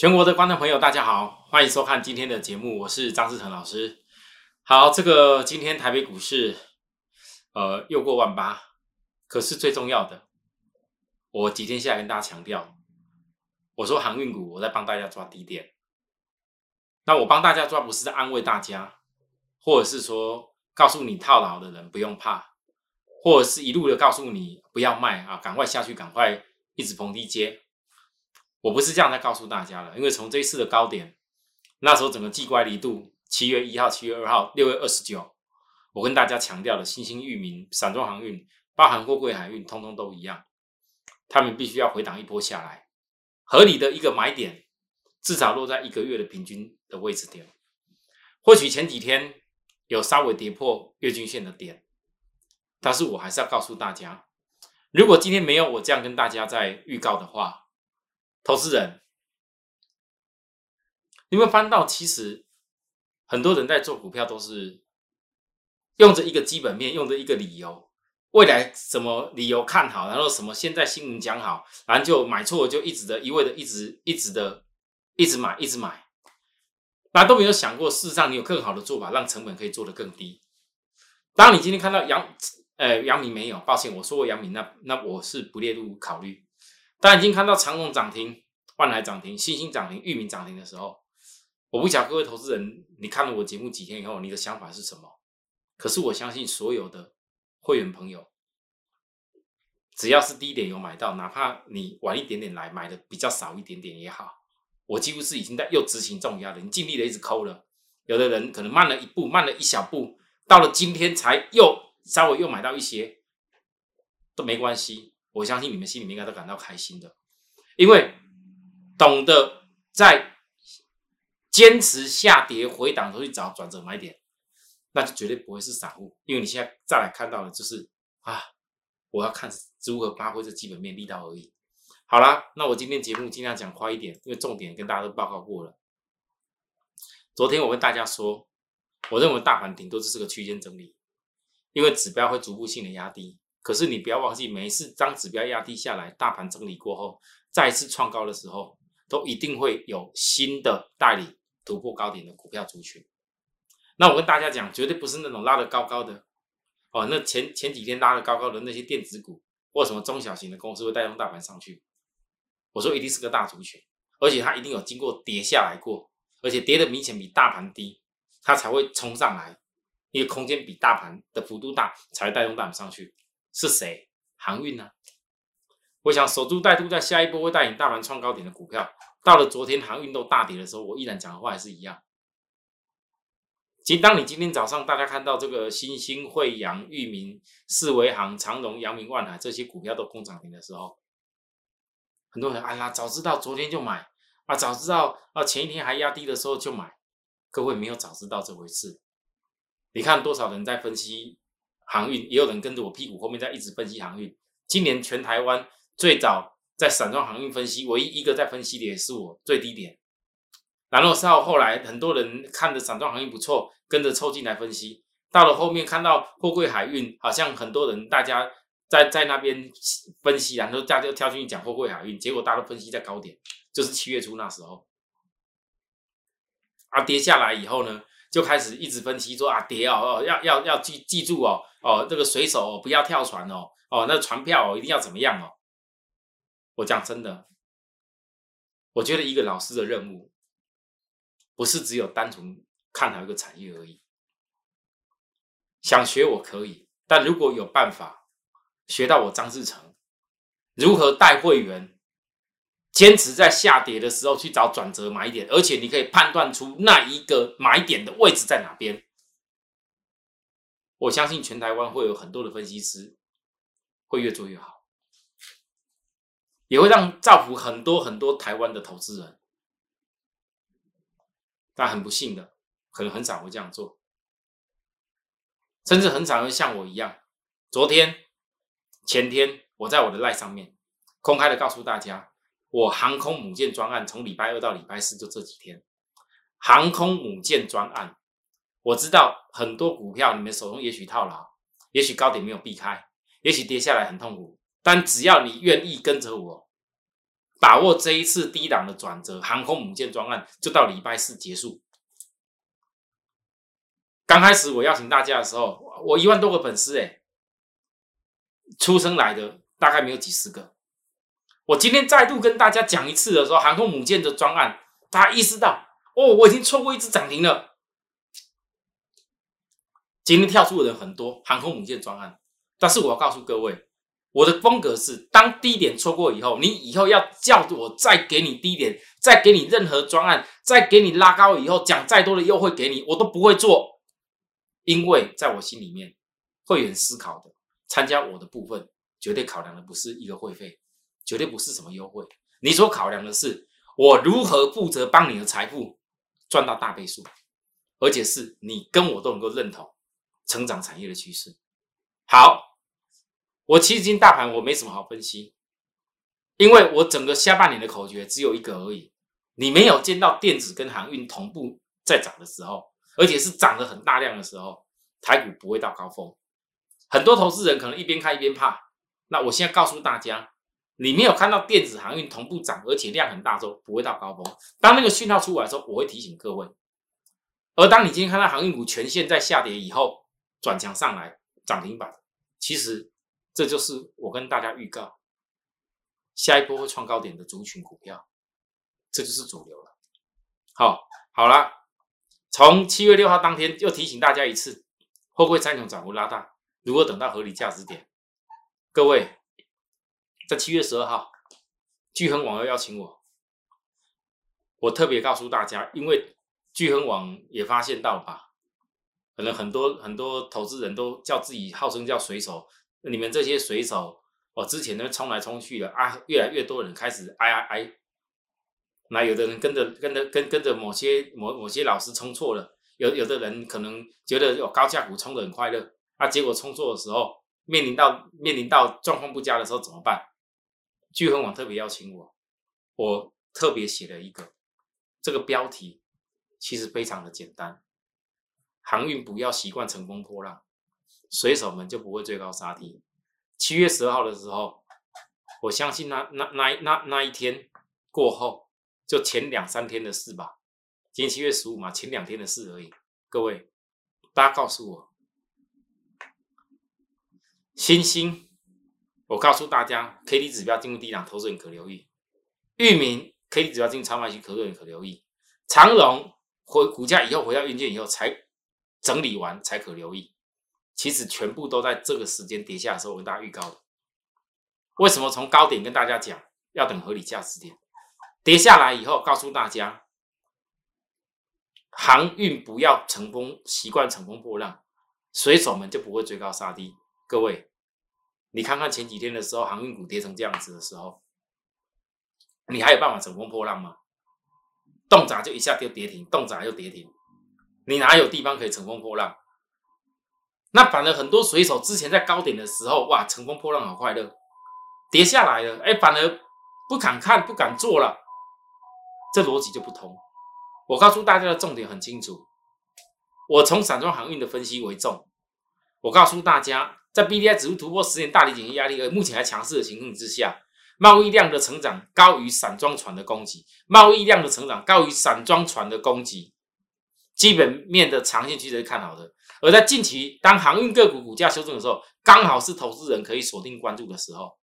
全国的观众朋友，大家好，欢迎收看今天的节目，我是张志成老师。好，这个今天台北股市，呃，又过万八，可是最重要的，我几天下来跟大家强调，我说航运股，我在帮大家抓低点。那我帮大家抓，不是在安慰大家，或者是说告诉你套牢的人不用怕，或者是一路的告诉你不要卖啊，赶快下去，赶快一直逢低接。我不是这样在告诉大家了，因为从这一次的高点，那时候整个季乖离度，七月一号、七月二号、六月二十九，我跟大家强调的新兴域名、散装航运、包含货柜海运，通通都一样，他们必须要回档一波下来，合理的一个买点，至少落在一个月的平均的位置点。或许前几天有稍微跌破月均线的点，但是我还是要告诉大家，如果今天没有我这样跟大家在预告的话，投资人，你会翻到，其实很多人在做股票都是用着一个基本面，用着一个理由，未来什么理由看好，然后什么现在新闻讲好，然后就买错，就一直的一味的一直一直的一直买，一直买，那都没有想过，事实上你有更好的做法，让成本可以做得更低。当你今天看到杨，呃，杨明没有，抱歉，我说过杨明，那那我是不列入考虑。当已经看到长隆涨停、万海涨停、新兴涨停、域名涨停的时候，我不晓得各位投资人，你看了我节目几天以后，你的想法是什么？可是我相信所有的会员朋友，只要是低点有买到，哪怕你晚一点点来买的比较少一点点也好，我几乎是已经在又执行重压的，你尽力的一直抠了。有的人可能慢了一步，慢了一小步，到了今天才又稍微又买到一些，都没关系。我相信你们心里面应该都感到开心的，因为懂得在坚持下跌回档都去找转折买点，那就绝对不会是散户。因为你现在再来看到的，就是啊，我要看如何发挥这基本面力道而已。好啦，那我今天节目尽量讲快一点，因为重点跟大家都报告过了。昨天我跟大家说，我认为大盘顶多只是个区间整理，因为指标会逐步性的压低。可是你不要忘记，每一次当指标压低下来，大盘整理过后，再次创高的时候，都一定会有新的代理突破高点的股票族群。那我跟大家讲，绝对不是那种拉得高高的哦。那前前几天拉得高高的那些电子股或什么中小型的公司会带动大盘上去。我说一定是个大族群，而且它一定有经过跌下来过，而且跌的明显比大盘低，它才会冲上来，因为空间比大盘的幅度大，才会带动大盘上去。是谁？航运呢？我想守株待兔，在下一波会带领大盘创高点的股票，到了昨天航运都大跌的时候，我依然讲的话还是一样。其实，当你今天早上大家看到这个新兴、惠阳、裕民、四维行、长荣、阳明、万海这些股票都空涨停的时候，很多人哎呀，早知道昨天就买啊，早知道啊，前一天还压低的时候就买。各位没有早知道这回事，你看多少人在分析？航运也有人跟着我屁股后面在一直分析航运。今年全台湾最早在散装航运分析，唯一一个在分析的也是我最低点。然后到后来很多人看着散装航运不错，跟着凑进来分析。到了后面看到货柜海运，好像很多人大家在在那边分析，然后大家就跳进去讲货柜海运，结果大家都分析在高点，就是七月初那时候。啊，跌下来以后呢？就开始一直分析说啊，跌哦哦，要要要记记住哦哦，这个水手不要跳船哦哦，那船票哦一定要怎么样哦？我讲真的，我觉得一个老师的任务不是只有单纯看好一个产业而已。想学我可以，但如果有办法学到我张志成如何带会员。坚持在下跌的时候去找转折买点，而且你可以判断出那一个买点的位置在哪边。我相信全台湾会有很多的分析师会越做越好，也会让造福很多很多台湾的投资人。但很不幸的，可能很少会这样做，甚至很少会像我一样，昨天、前天我在我的赖上面公开的告诉大家。我航空母舰专案从礼拜二到礼拜四就这几天，航空母舰专案，我知道很多股票你们手中也许套牢，也许高点没有避开，也许跌下来很痛苦，但只要你愿意跟着我，把握这一次低档的转折，航空母舰专案就到礼拜四结束。刚开始我邀请大家的时候，我一万多个粉丝，哎，出生来的大概没有几十个。我今天再度跟大家讲一次的时候，航空母舰的专案，大家意识到，哦，我已经错过一只涨停了。今天跳出的人很多，航空母舰专案，但是我要告诉各位。我的风格是，当低点错过以后，你以后要叫我再给你低点，再给你任何专案，再给你拉高以后，讲再多的优惠给你，我都不会做，因为在我心里面，会员思考的参加我的部分，绝对考量的不是一个会费，绝对不是什么优惠，你所考量的是我如何负责帮你的财富赚到大倍数，而且是你跟我都能够认同。成长产业的趋势。好。我其实今天大盘我没什么好分析，因为我整个下半年的口诀只有一个而已。你没有见到电子跟航运同步在涨的时候，而且是涨得很大量的时候，台股不会到高峰。很多投资人可能一边看一边怕。那我现在告诉大家，你没有看到电子航运同步涨，而且量很大之后，不会到高峰。当那个讯号出来的时候，我会提醒各位。而当你今天看到航运股全线在下跌以后，转强上来涨停板，其实。这就是我跟大家预告，下一波会创高点的族群股票，这就是主流了。好，好了，从七月六号当天又提醒大家一次，会不会三雄涨幅拉大？如果等到合理价值点，各位在七月十二号，聚恒网又邀请我，我特别告诉大家，因为聚恒网也发现到了吧，可能很多很多投资人都叫自己号称叫水手。你们这些水手，哦，之前呢冲来冲去的啊，越来越多人开始哎哎哎。那有的人跟着跟着跟跟着某些某某些老师冲错了，有有的人可能觉得有高价股冲的很快乐，啊，结果冲错的时候，面临到面临到状况不佳的时候怎么办？聚恒网特别邀请我，我特别写了一个这个标题，其实非常的简单，航运不要习惯乘风破浪。水手们就不会追高杀低。七月十二号的时候，我相信那那那那那一天过后，就前两三天的事吧。今天七月十五嘛，前两天的事而已。各位，大家告诉我，星星，我告诉大家，K D 指标进入低档，投资人可留意。域名 K D 指标进入超卖区，投资人可留意。长荣回股价以后回到运件以后，才整理完才可留意。其实全部都在这个时间跌下的时候，我跟大家预告的。为什么从高点跟大家讲要等合理价值点跌下来以后，告诉大家航运不要乘风习惯乘风破浪，水手们就不会追高杀低。各位，你看看前几天的时候，航运股跌成这样子的时候，你还有办法乘风破浪吗？动闸就一下就跌停，动闸又跌停，你哪有地方可以乘风破浪？那反而很多水手之前在高点的时候，哇，乘风破浪好快乐，跌下来了，哎，反而不敢看，不敢做了，这逻辑就不通。我告诉大家的重点很清楚，我从散装航运的分析为重。我告诉大家，在 B D I 指数突破十年大底检验压力，而目前还强势的情况之下，贸易量的成长高于散装船的供给，贸易量的成长高于散装船的供给，基本面的长线趋势是看好的。而在近期，当航运个股股价修正的时候，刚好是投资人可以锁定关注的时候。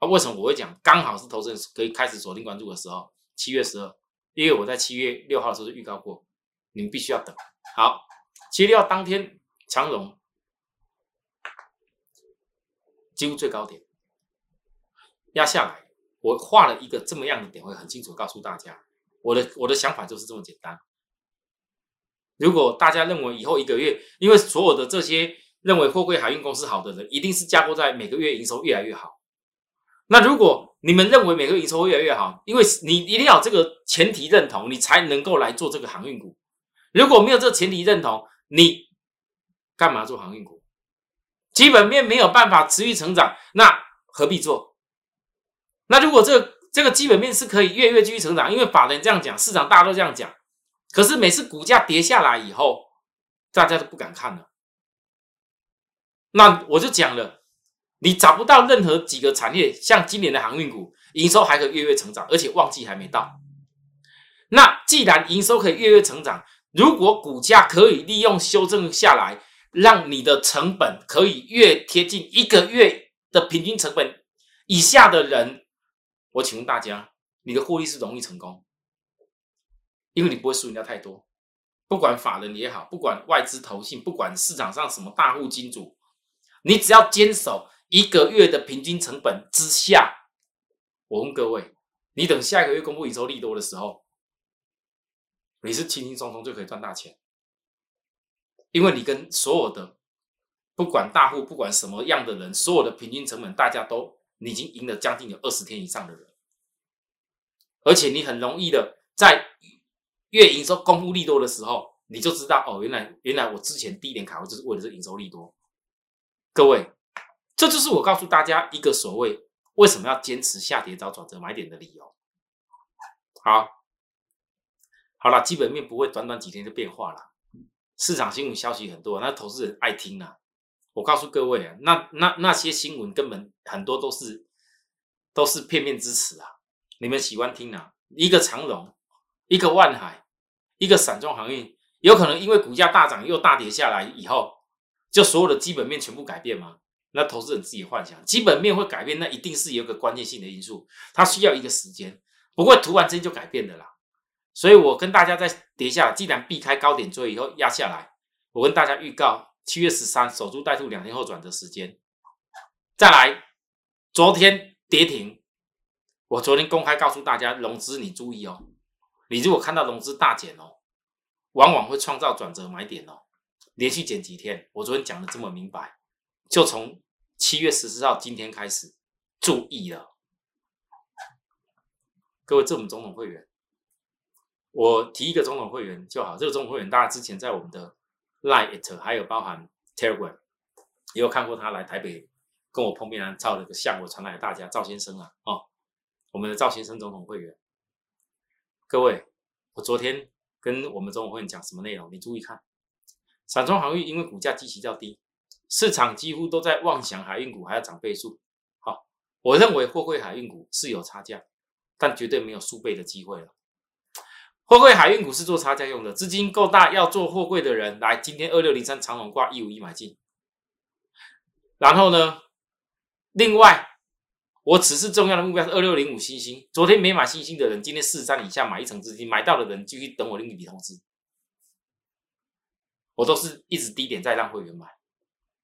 啊，为什么我会讲刚好是投资人可以开始锁定关注的时候？七月十二，因为我在七月六号的时候就预告过，你们必须要等。好，七月六号当天，长荣几乎最高点压下来，我画了一个这么样的点，位很清楚告诉大家，我的我的想法就是这么简单。如果大家认为以后一个月，因为所有的这些认为货柜海运公司好的人，一定是架构在每个月营收越来越好。那如果你们认为每个月营收会越来越好，因为你一定要这个前提认同，你才能够来做这个航运股。如果没有这个前提认同，你干嘛做航运股？基本面没有办法持续成长，那何必做？那如果这个这个基本面是可以月月继续成长，因为法人这样讲，市场大家都这样讲。可是每次股价跌下来以后，大家都不敢看了。那我就讲了，你找不到任何几个产业像今年的航运股，营收还可以月月成长，而且旺季还没到。那既然营收可以月月成长，如果股价可以利用修正下来，让你的成本可以越贴近一个月的平均成本以下的人，我请问大家，你的获利是容易成功，因为你不会输人家太多。不管法人也好，不管外资投信，不管市场上什么大户金主，你只要坚守一个月的平均成本之下，我问各位，你等下一个月公布营收利多的时候，你是轻轻松松就可以赚大钱，因为你跟所有的不管大户，不管什么样的人，所有的平均成本，大家都你已经赢了将近有二十天以上的人，而且你很容易的在。月营收公布利多的时候，你就知道哦，原来原来我之前低点卡位就是为了这营收利多。各位，这就是我告诉大家一个所谓为什么要坚持下跌找转折买点的理由。好，好了，基本面不会短短几天就变化了，市场新闻消息很多，那投资人爱听啊。我告诉各位啊，那那那些新闻根本很多都是都是片面之词啊，你们喜欢听啊？一个长龙。一个万海，一个散装航运，有可能因为股价大涨又大跌下来以后，就所有的基本面全部改变吗？那投资人自己幻想，基本面会改变，那一定是有个关键性的因素，它需要一个时间，不会突然之间就改变的啦。所以我跟大家在跌下，既然避开高点追以后压下来，我跟大家预告七月十三守株待兔两天后转的时间。再来，昨天跌停，我昨天公开告诉大家融资你注意哦。你如果看到融资大减哦，往往会创造转折买点哦。连续减几天，我昨天讲的这么明白，就从七月十四号今天开始注意了。各位，这我们总统会员，我提一个总统会员就好。这个总统会员，大家之前在我们的 Line It 还有包含 Telegram 也有看过他来台北跟我碰面啊，照了个相，我传来大家，赵先生啊，哦，我们的赵先生总统会员。各位，我昨天跟我们中国会讲什么内容？你注意看，散装航运因为股价极其较低，市场几乎都在妄想海运股还要涨倍数。好，我认为货柜海运股是有差价，但绝对没有数倍的机会了。货柜海运股是做差价用的，资金够大要做货柜的人来，今天二六零三长龙挂一五一买进。然后呢，另外。我此次重要的目标是二六零五星星。昨天没买星星的人，今天四十三以下买一层资金，买到的人继续等我另一笔通知。我都是一直低点在让会员买。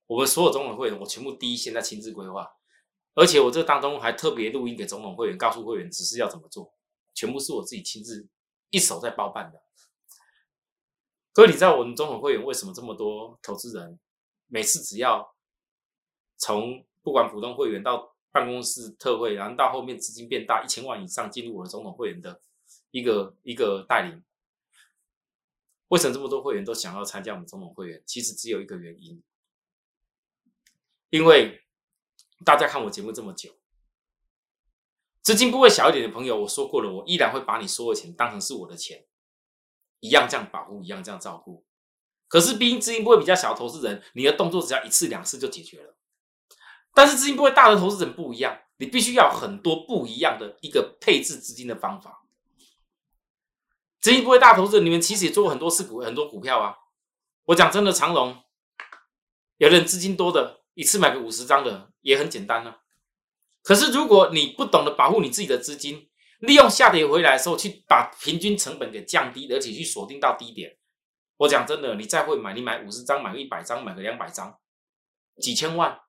我们所有总统会员，我全部第一线在亲自规划，而且我这当中还特别录音给总统会员，告诉会员指示要怎么做，全部是我自己亲自一手在包办的。各位，你知道我们总统会员为什么这么多投资人，每次只要从不管普通会员到办公室特惠，然后到后面资金变大，一千万以上进入我的总统会员的一个一个带领。为什么这么多会员都想要参加我们总统会员？其实只有一个原因，因为大家看我节目这么久，资金部位小一点的朋友，我说过了，我依然会把你所有钱当成是我的钱，一样这样保护，一样这样照顾。可是，毕竟资金部位比较小投资人，你的动作只要一次两次就解决了。但是资金不会大的投资人不一样，你必须要很多不一样的一个配置资金的方法。资金不会大投资人，你们其实也做过很多次股很多股票啊。我讲真的，长隆，有人资金多的，一次买个五十张的也很简单啊。可是如果你不懂得保护你自己的资金，利用下跌回来的时候去把平均成本给降低，而且去锁定到低点，我讲真的，你再会买，你买五十张，买个一百张，买个两百张，几千万。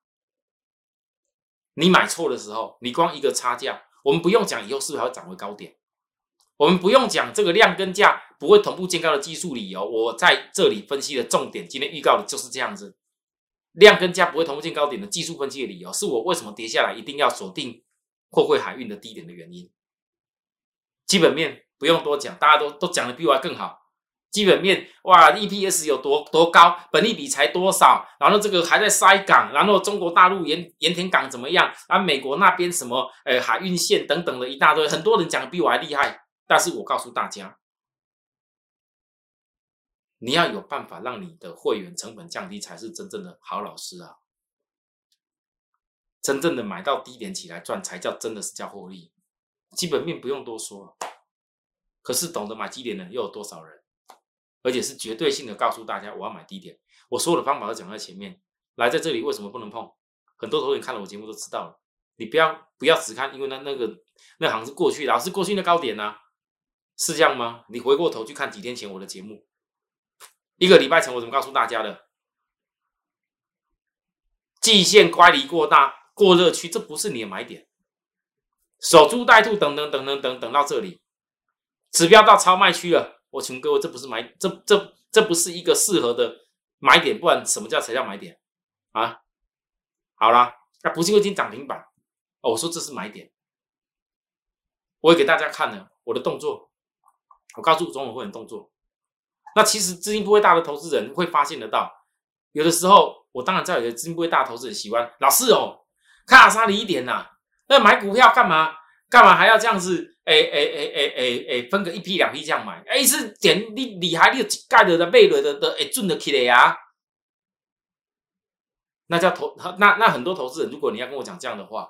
你买错的时候，你光一个差价，我们不用讲以后是不是还会涨回高点，我们不用讲这个量跟价不会同步见高的技术理由，我在这里分析的重点，今天预告的就是这样子，量跟价不会同步见高点的技术分析的理由，是我为什么跌下来一定要锁定货柜海运的低点的原因。基本面不用多讲，大家都都讲的比我更好。基本面哇，EPS 有多多高，本利比才多少？然后这个还在塞港，然后中国大陆盐盐田港怎么样？啊，美国那边什么呃海运线等等的一大堆，很多人讲比我还厉害。但是我告诉大家，你要有办法让你的会员成本降低，才是真正的好老师啊！真正的买到低点起来赚，才叫真的是叫获利。基本面不用多说，可是懂得买低点的又有多少人？而且是绝对性的告诉大家，我要买低点。我所有的方法都讲在前面。来，在这里为什么不能碰？很多投资人看了我节目都知道了。你不要不要只看，因为那那个那行是过去，老是过去的高点呐，是这样吗？你回过头去看几天前我的节目，一个礼拜前我怎么告诉大家的？季线乖离过大，过热区，这不是你的买点。守株待兔，等等等等等等到这里，指标到超卖区了。我请问各位，这不是买，这这这不是一个适合的买点，不然什么叫才叫买点啊？好啦，那不是因为今天涨停板，我说这是买点，我会给大家看的我的动作，我告诉总统会员动作。那其实资金不会大的投资人会发现得到，有的时候我当然知道有的资金不会大的投资人喜欢老师哦，卡杀你一点呐，那买股票干嘛？干嘛还要这样子？哎哎哎哎哎哎，分个一批两批这样买，哎是点你厉害，你有盖的的背了的的哎赚得起来呀？那叫投那那很多投资人，如果你要跟我讲这样的话，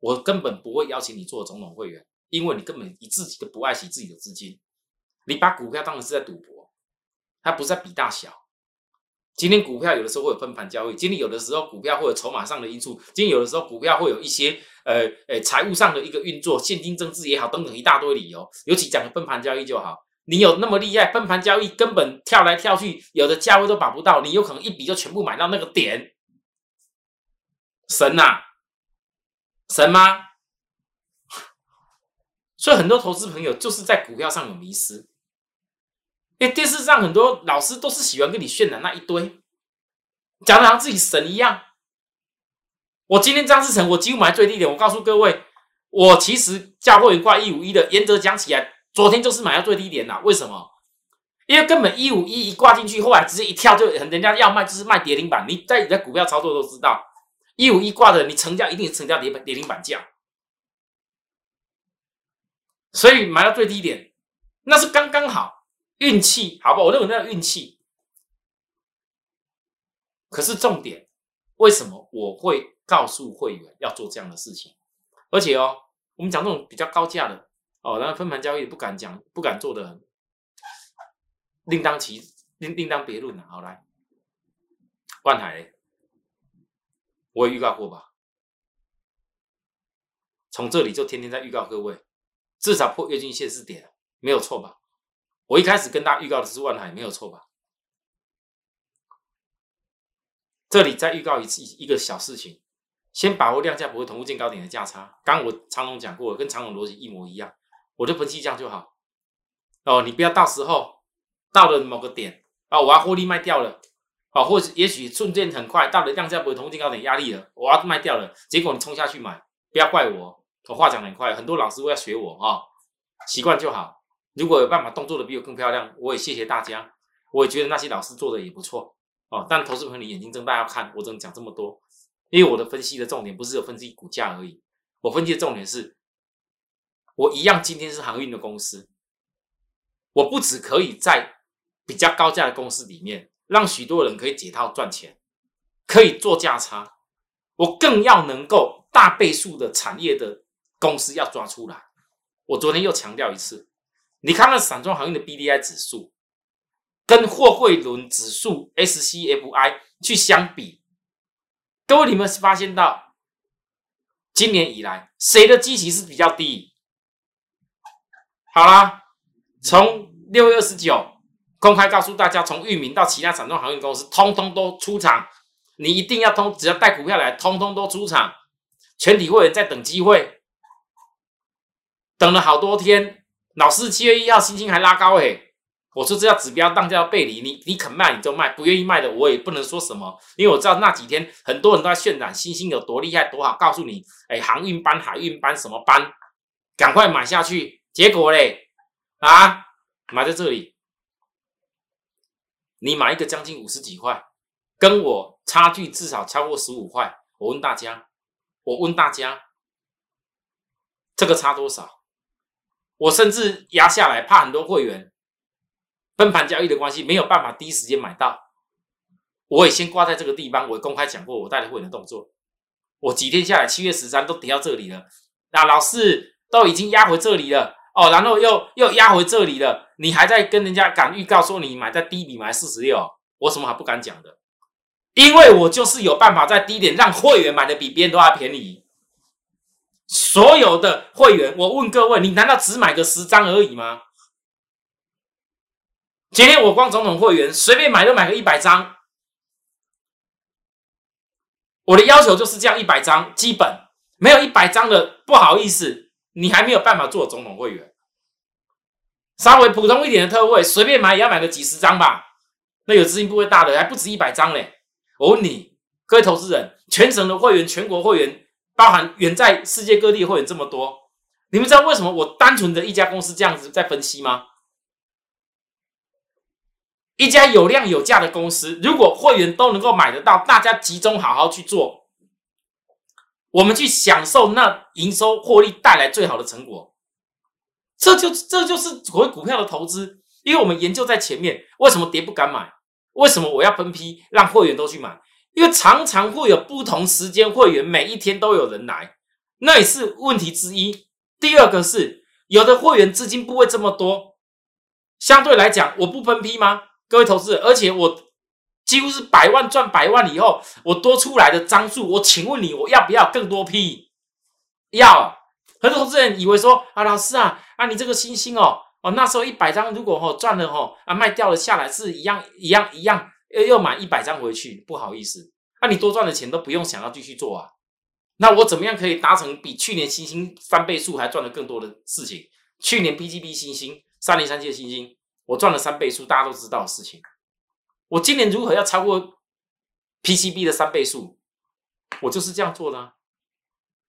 我根本不会邀请你做总统会员，因为你根本你自己都不爱惜自己的资金，你把股票当成是在赌博，它不是在比大小。今天股票有的时候会有分盘交易，今天有的时候股票会有筹码上的因素，今天有的时候股票会有一些呃呃财务上的一个运作，现金增值也好，等等一大堆理由。尤其讲分盘交易就好，你有那么厉害，分盘交易根本跳来跳去，有的价位都把不到，你有可能一笔就全部买到那个点，神呐，神吗？所以很多投资朋友就是在股票上有迷失。因为电视上很多老师都是喜欢跟你渲染那一堆，讲的像自己神一样。我今天张志成，我几乎买最低点。我告诉各位，我其实价会员挂一五一的，原则讲起来，昨天就是买到最低点啦。为什么？因为根本一五一一挂进去，后来直接一跳就人家要卖，就是卖跌停板。你在你在股票操作都知道，一五一挂的，你成交一定成交跌跌停板价，所以买到最低点，那是刚刚好。运气好不？我认为那运气。可是重点，为什么我会告诉会员要做这样的事情？而且哦，我们讲这种比较高价的哦，然后分盘交易不敢讲，不敢做的，另当其另另当别论了。好来，万海，我也预告过吧？从这里就天天在预告各位，至少破月均线是点，没有错吧？我一开始跟大家预告的是万海，没有错吧？这里再预告一次一个小事情，先把握量价不会同步见高点的价差。刚我长龙讲过，跟长龙逻辑一模一样，我就分析这样就好。哦，你不要到时候到了某个点啊，我要获利卖掉了，啊，或者也许瞬间很快到了量价不会同步见高点压力了，我要卖掉了，结果你冲下去买，不要怪我，我话讲很快，很多老师会要学我啊，习惯就好。如果有办法动作的比我更漂亮，我也谢谢大家。我也觉得那些老师做的也不错哦。但投资朋友，你眼睛睁大要看，我只能讲这么多。因为我的分析的重点不是有分析股价而已，我分析的重点是，我一样今天是航运的公司，我不只可以在比较高价的公司里面让许多人可以解套赚钱，可以做价差，我更要能够大倍数的产业的公司要抓出来。我昨天又强调一次。你看那散装航运的 B D I 指数，跟货柜轮指数 S C F I 去相比，各位你们是发现到，今年以来谁的基期是比较低？好啦，从六月二十九公开告诉大家，从域名到其他散装航运公司，通通都出场，你一定要通，只要带股票来，通通都出场，全体会员在等机会，等了好多天。老师七月一号心情还拉高哎，我说这叫指标，当叫背离。你你肯卖你就卖，不愿意卖的我也不能说什么，因为我知道那几天很多人都在渲染星星有多厉害多好，告诉你哎，航运班、海运班什么班，赶快买下去。结果嘞啊，买在这里，你买一个将近五十几块，跟我差距至少超过十五块。我问大家，我问大家，这个差多少？我甚至压下来，怕很多会员分盘交易的关系没有办法第一时间买到，我也先挂在这个地方。我公开讲过我带的会员的动作，我几天下来，七月十三都跌到这里了。那老师，都已经压回这里了哦，然后又又压回这里了，你还在跟人家敢预告说你买在低比买四十六，我什么还不敢讲的？因为我就是有办法在低点让会员买的比别人都还便宜。所有的会员，我问各位，你难道只买个十张而已吗？今天我光总统会员随便买都买个一百张，我的要求就是这样一百张基本，没有一百张的不好意思，你还没有办法做总统会员。稍微普通一点的特惠，随便买也要买个几十张吧。那有资金不会大的还不止一百张嘞。我问你，各位投资人，全省的会员、全国会员。包含远在世界各地会员这么多，你们知道为什么我单纯的一家公司这样子在分析吗？一家有量有价的公司，如果会员都能够买得到，大家集中好好去做，我们去享受那营收获利带来最好的成果，这就这就是所谓股票的投资，因为我们研究在前面，为什么跌不敢买？为什么我要分批让会员都去买？因为常常会有不同时间会员，每一天都有人来，那也是问题之一。第二个是有的会员资金不会这么多，相对来讲，我不分批吗？各位投资者，而且我几乎是百万赚百万以后，我多出来的张数，我请问你，我要不要更多批？要。很多投资人以为说啊，老师啊，啊你这个星星哦，哦那时候一百张如果哦赚了哦啊卖掉了下来是一样一样一样。又又买一百张回去，不好意思，那你多赚的钱都不用想要继续做啊？那我怎么样可以达成比去年星星翻倍数还赚的更多的事情？去年 PGB 星星三零三七的星星，我赚了三倍数，大家都知道的事情。我今年如何要超过 PCB 的三倍数？我就是这样做的。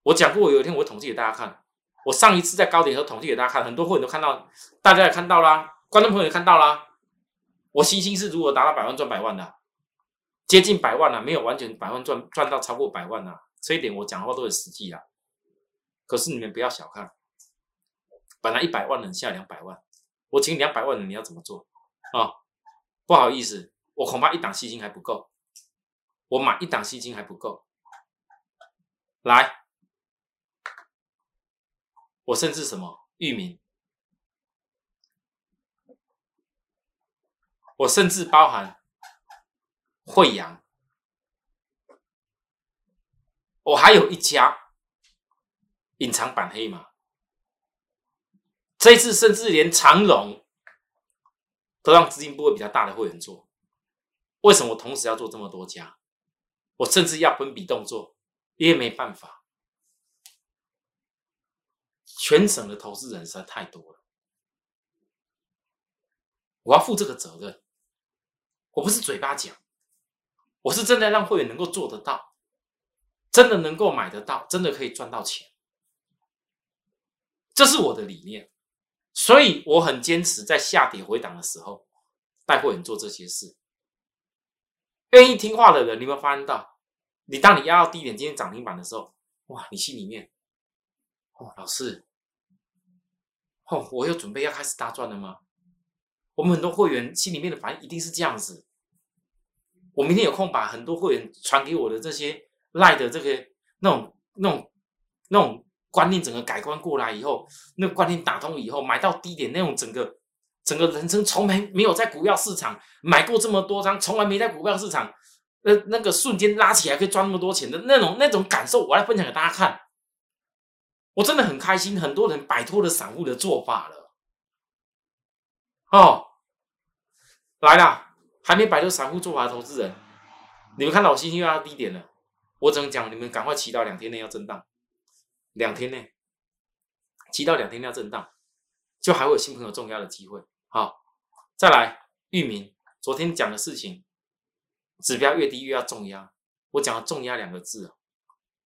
我讲过，我有一天我统计给大家看。我上一次在高点时候统计给大家看，很多会员都看到，大家也看到啦，观众朋友也看到啦。我星星是如果达到百万赚百万的，接近百万了，没有完全百万赚赚到超过百万啊，这一点我讲话都很实际啊。可是你们不要小看，本来一百万能下两百万，我请两百万人你要怎么做啊？不好意思，我恐怕一档吸金还不够，我买一档吸金还不够。来，我甚至什么域名。我甚至包含惠阳，我还有一家隐藏版黑马。这次甚至连长荣都让资金部位比较大的会员做。为什么我同时要做这么多家？我甚至要分笔动作，因为没办法，全省的投资人实在太多了，我要负这个责任。我不是嘴巴讲，我是真的让会员能够做得到，真的能够买得到，真的可以赚到钱，这是我的理念，所以我很坚持在下跌回档的时候带会员做这些事。愿意听话的人，你有没有发现到？你当你压到低点，今天涨停板的时候，哇，你心里面，哦，老师，哦，我又准备要开始大赚了吗？我们很多会员心里面的反应一定是这样子。我明天有空把很多会员传给我的这些赖的这个那种那种那种观念整个改观过来以后，那观念打通以后，买到低点那种整个整个人生从来没有在股票市场买过这么多张，从来没在股票市场那那个瞬间拉起来可以赚那么多钱的那种那种感受，我来分享给大家看。我真的很开心，很多人摆脱了散户的做法了。哦，来啦！还没摆脱散户做法的投资人，你们看到我星星又要低点了，我只能讲你们赶快祈祷两天内要震荡，两天内祈祷两天要震荡，就还会有新朋友重压的机会。好，再来域名，昨天讲的事情，指标越低越要重压。我讲了重压两个字，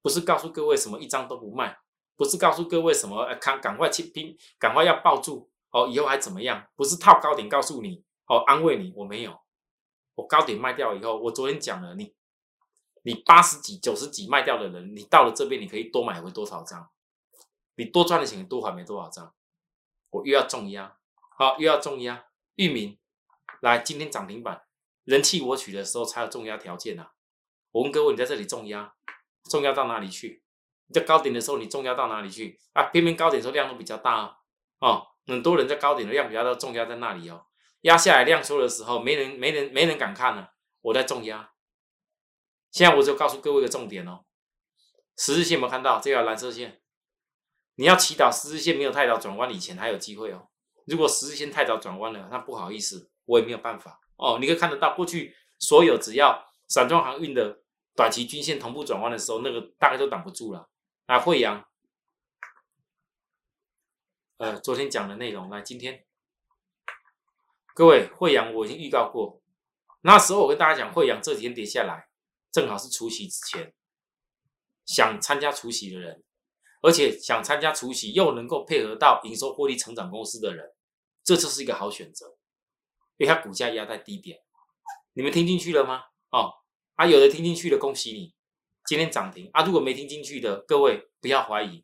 不是告诉各位什么一张都不卖，不是告诉各位什么赶赶快去拼，赶快要抱住。哦，以后还怎么样？不是套高点告诉你，哦，安慰你，我没有。我高点卖掉以后，我昨天讲了，你你八十几、九十几卖掉的人，你到了这边，你可以多买回多少张？你多赚的钱多还没多少张？我又要重压，好，又要重压。域名来，今天涨停板，人气我取的时候才有重压条件啊。我问各位，你在这里重压，重压到哪里去？你在高点的时候，你重压到哪里去啊？偏偏高点时候量都比较大哦，很多人在高点的量比较大，重压在那里哦。压下来量缩的时候，没人没人没人敢看了，我在重压。现在我就告诉各位一个重点哦，十字线有没有看到这条蓝色线？你要祈祷十字线没有太早转弯以前还有机会哦。如果十字线太早转弯了，那不好意思，我也没有办法哦。你可以看得到过去所有只要散装航运的短期均线同步转弯的时候，那个大概都挡不住了。啊，惠阳，呃，昨天讲的内容，来今天，各位惠阳我已经预告过，那时候我跟大家讲，惠阳这几天跌下来，正好是除夕之前，想参加除夕的人，而且想参加除夕又能够配合到营收获利成长公司的人，这就是一个好选择，因为它股价压在低点，你们听进去了吗？哦，啊，有的听进去了，恭喜你。今天涨停啊！如果没听进去的各位，不要怀疑，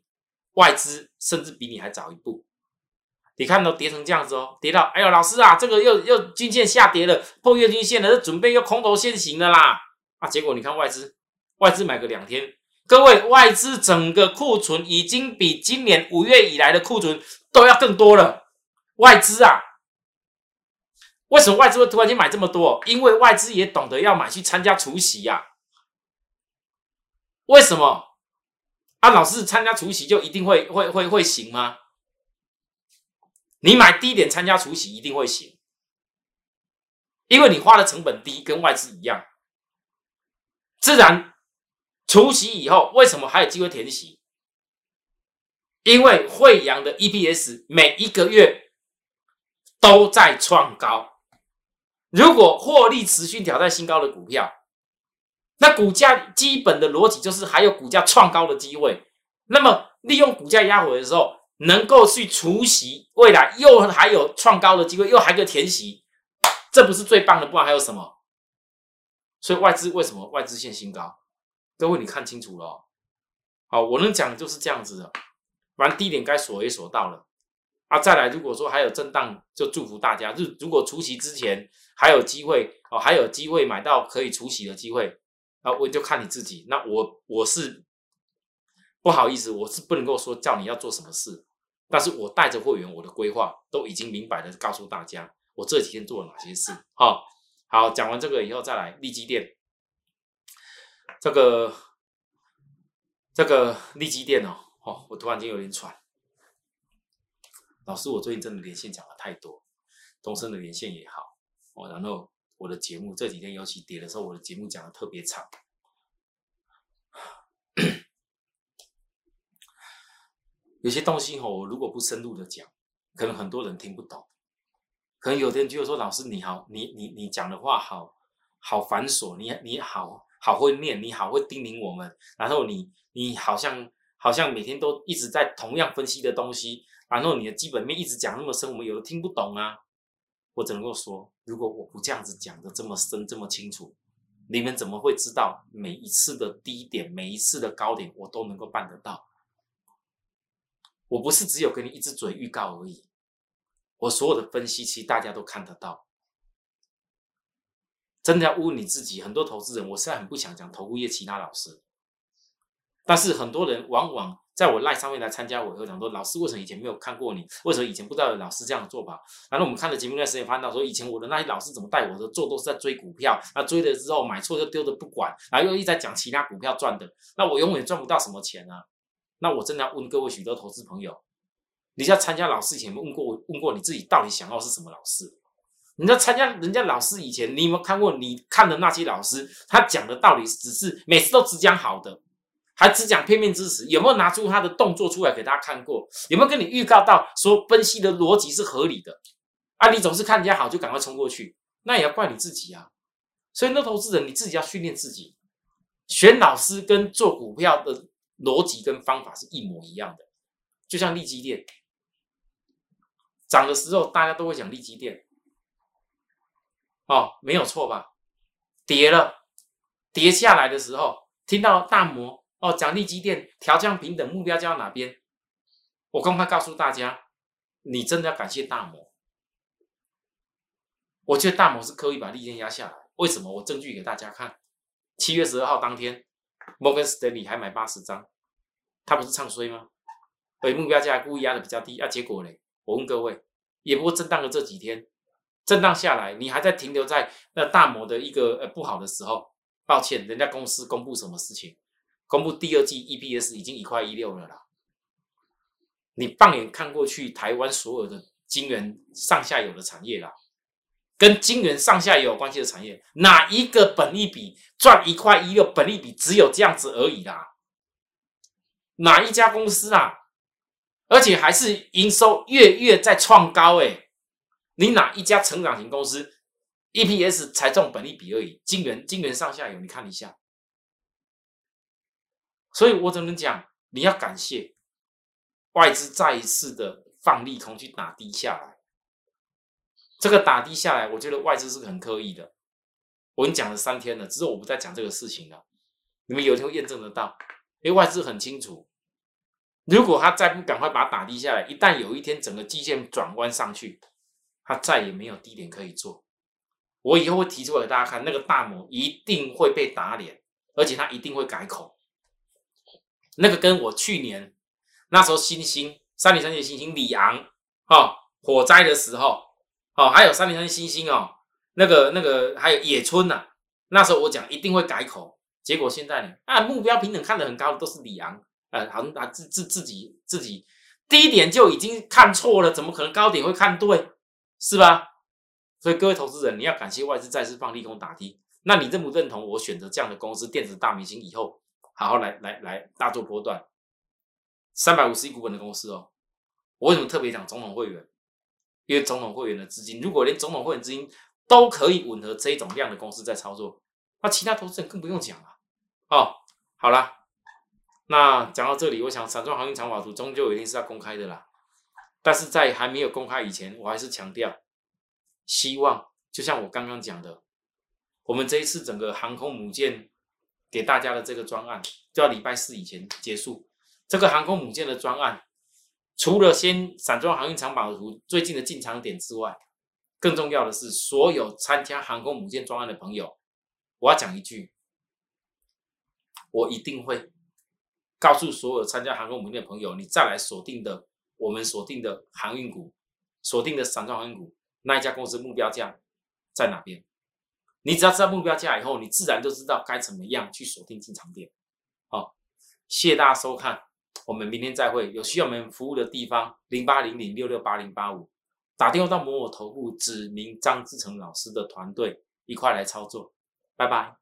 外资甚至比你还早一步。你看到跌成这样子哦，跌到哎呦，老师啊，这个又又均线下跌了，破月均线了，准备又空头先行了啦！啊，结果你看外资，外资买个两天，各位外资整个库存已经比今年五月以来的库存都要更多了。外资啊，为什么外资会突然间买这么多？因为外资也懂得要买去参加除夕呀。为什么啊？老师参加除夕就一定会会会会行吗？你买低点参加除夕一定会行，因为你花的成本低，跟外资一样。自然除夕以后，为什么还有机会填息？因为惠阳的 EPS 每一个月都在创高，如果获利持续挑战新高的股票。那股价基本的逻辑就是还有股价创高的机会，那么利用股价压回的时候，能够去除息，未来又还有创高的机会，又还可以填息，这不是最棒的？不然还有什么？所以外资为什么外资现新高？各位你看清楚了，好，我能讲就是这样子的。反正低点该锁也锁到了啊，再来如果说还有震荡，就祝福大家。就如果除夕之前还有机会哦，还有机会买到可以除夕的机会。啊，我就看你自己。那我我是不好意思，我是不能够说叫你要做什么事。但是我带着会员，我的规划都已经明白的告诉大家，我这几天做了哪些事。好，好，讲完这个以后再来利基店。这个这个利基店哦，哦，我突然间有点喘。老师，我最近真的连线讲的太多，东升的连线也好，哦，然后。我的节目这几天尤其跌的时候，我的节目讲的特别长。有些东西哦，我如果不深入的讲，可能很多人听不懂。可能有的人就会说：“老师你好，你你你讲的话好好繁琐，你你好好会念，你好会叮咛我们。然后你你好像好像每天都一直在同样分析的东西，然后你的基本面一直讲那么深，我们有的听不懂啊。”我只能够说，如果我不这样子讲的这么深、这么清楚，你们怎么会知道每一次的低点、每一次的高点，我都能够办得到？我不是只有给你一只嘴预告而已，我所有的分析其实大家都看得到。真的要问你自己，很多投资人，我现在很不想讲投顾业其他老师，但是很多人往往。在我赖上面来参加，我会讲说，老师为什么以前没有看过你？为什么以前不知道有老师这样的做法？然后我们看了节目那段时间，发现到说，以前我的那些老师怎么带我的做，都是在追股票，那追了之后买错就丢着不管，然后又一直在讲其他股票赚的，那我永远赚不到什么钱啊！那我真的要问各位许多投资朋友，你在参加老师以前，问过问过你自己到底想要是什么老师？你在参加人家老师以前，你有没有看过你看的那些老师，他讲的道理只是每次都只讲好的？还只讲片面知识，有没有拿出他的动作出来给大家看过？有没有跟你预告到说分析的逻辑是合理的？啊，你总是看人家好就赶快冲过去，那也要怪你自己啊！所以，那投资人你自己要训练自己，选老师跟做股票的逻辑跟方法是一模一样的。就像利基店涨的时候，大家都会讲利基店，哦，没有错吧？跌了，跌下来的时候，听到大摩。哦，讲利基电调降平等目标降到哪边？我公开告诉大家，你真的要感谢大摩。我觉得大摩是刻意把利润压下来。为什么？我证据给大家看。七月十二号当天，摩根斯丹利还买八十张，他不是唱衰吗？所以目标价故意压的比较低，啊，结果嘞，我问各位，也不过震荡了这几天，震荡下来，你还在停留在那大摩的一个呃不好的时候，抱歉，人家公司公布什么事情？公布第二季 EPS 已经一块一六了啦。你放眼看过去，台湾所有的晶圆上下游的产业啦，跟晶圆上下游有关系的产业，哪一个本利比赚一块一六？本利比只有这样子而已啦。哪一家公司啊？而且还是营收月月在创高哎！你哪一家成长型公司 EPS 才中本利比而已？金圆金圆上下游，你看一下。所以我只能讲，你要感谢。外资再一次的放利空去打低下来，这个打低下来，我觉得外资是很刻意的。我已经讲了三天了，只是我不再讲这个事情了。你们有一天会验证得到，因为外资很清楚，如果他再不赶快把它打低下来，一旦有一天整个基线转弯上去，他再也没有低点可以做。我以后会提出来给大家看，那个大摩一定会被打脸，而且他一定会改口。那个跟我去年。那时候，新星三零三七新星里昂，哈火灾的时候，哦，还有三零三七星星哦，那个那个还有野村呐。那时候我讲一定会改口，结果现在呢，啊目标平等看得很高的都是里昂，呃，好像啊自自自己自己低点就已经看错了，怎么可能高点会看对，是吧？所以各位投资人，你要感谢外资再次放利空打低。那你认不认同我选择这样的公司电子大明星以后，好好来来来大做波段？三百五十亿股本的公司哦，我为什么特别讲总统会员？因为总统会员的资金，如果连总统会员资金都可以吻合这一种量的公司在操作，那其他投资人更不用讲了。哦，好了，那讲到这里，我想散装航运长法图终究一定是要公开的啦。但是在还没有公开以前，我还是强调，希望就像我刚刚讲的，我们这一次整个航空母舰给大家的这个专案，就要礼拜四以前结束。这个航空母舰的专案，除了先散装航运长板图最近的进场点之外，更重要的是，所有参加航空母舰专案的朋友，我要讲一句，我一定会告诉所有参加航空母舰的朋友，你再来锁定的我们锁定的航运股，锁定的散装航运股那一家公司目标价在哪边？你只要知道目标价以后，你自然就知道该怎么样去锁定进场点。好，谢谢大家收看。我们明天再会。有需要我们服务的地方，零八零零六六八零八五，打电话到某某头部，指明张志成老师的团队一块来操作。拜拜。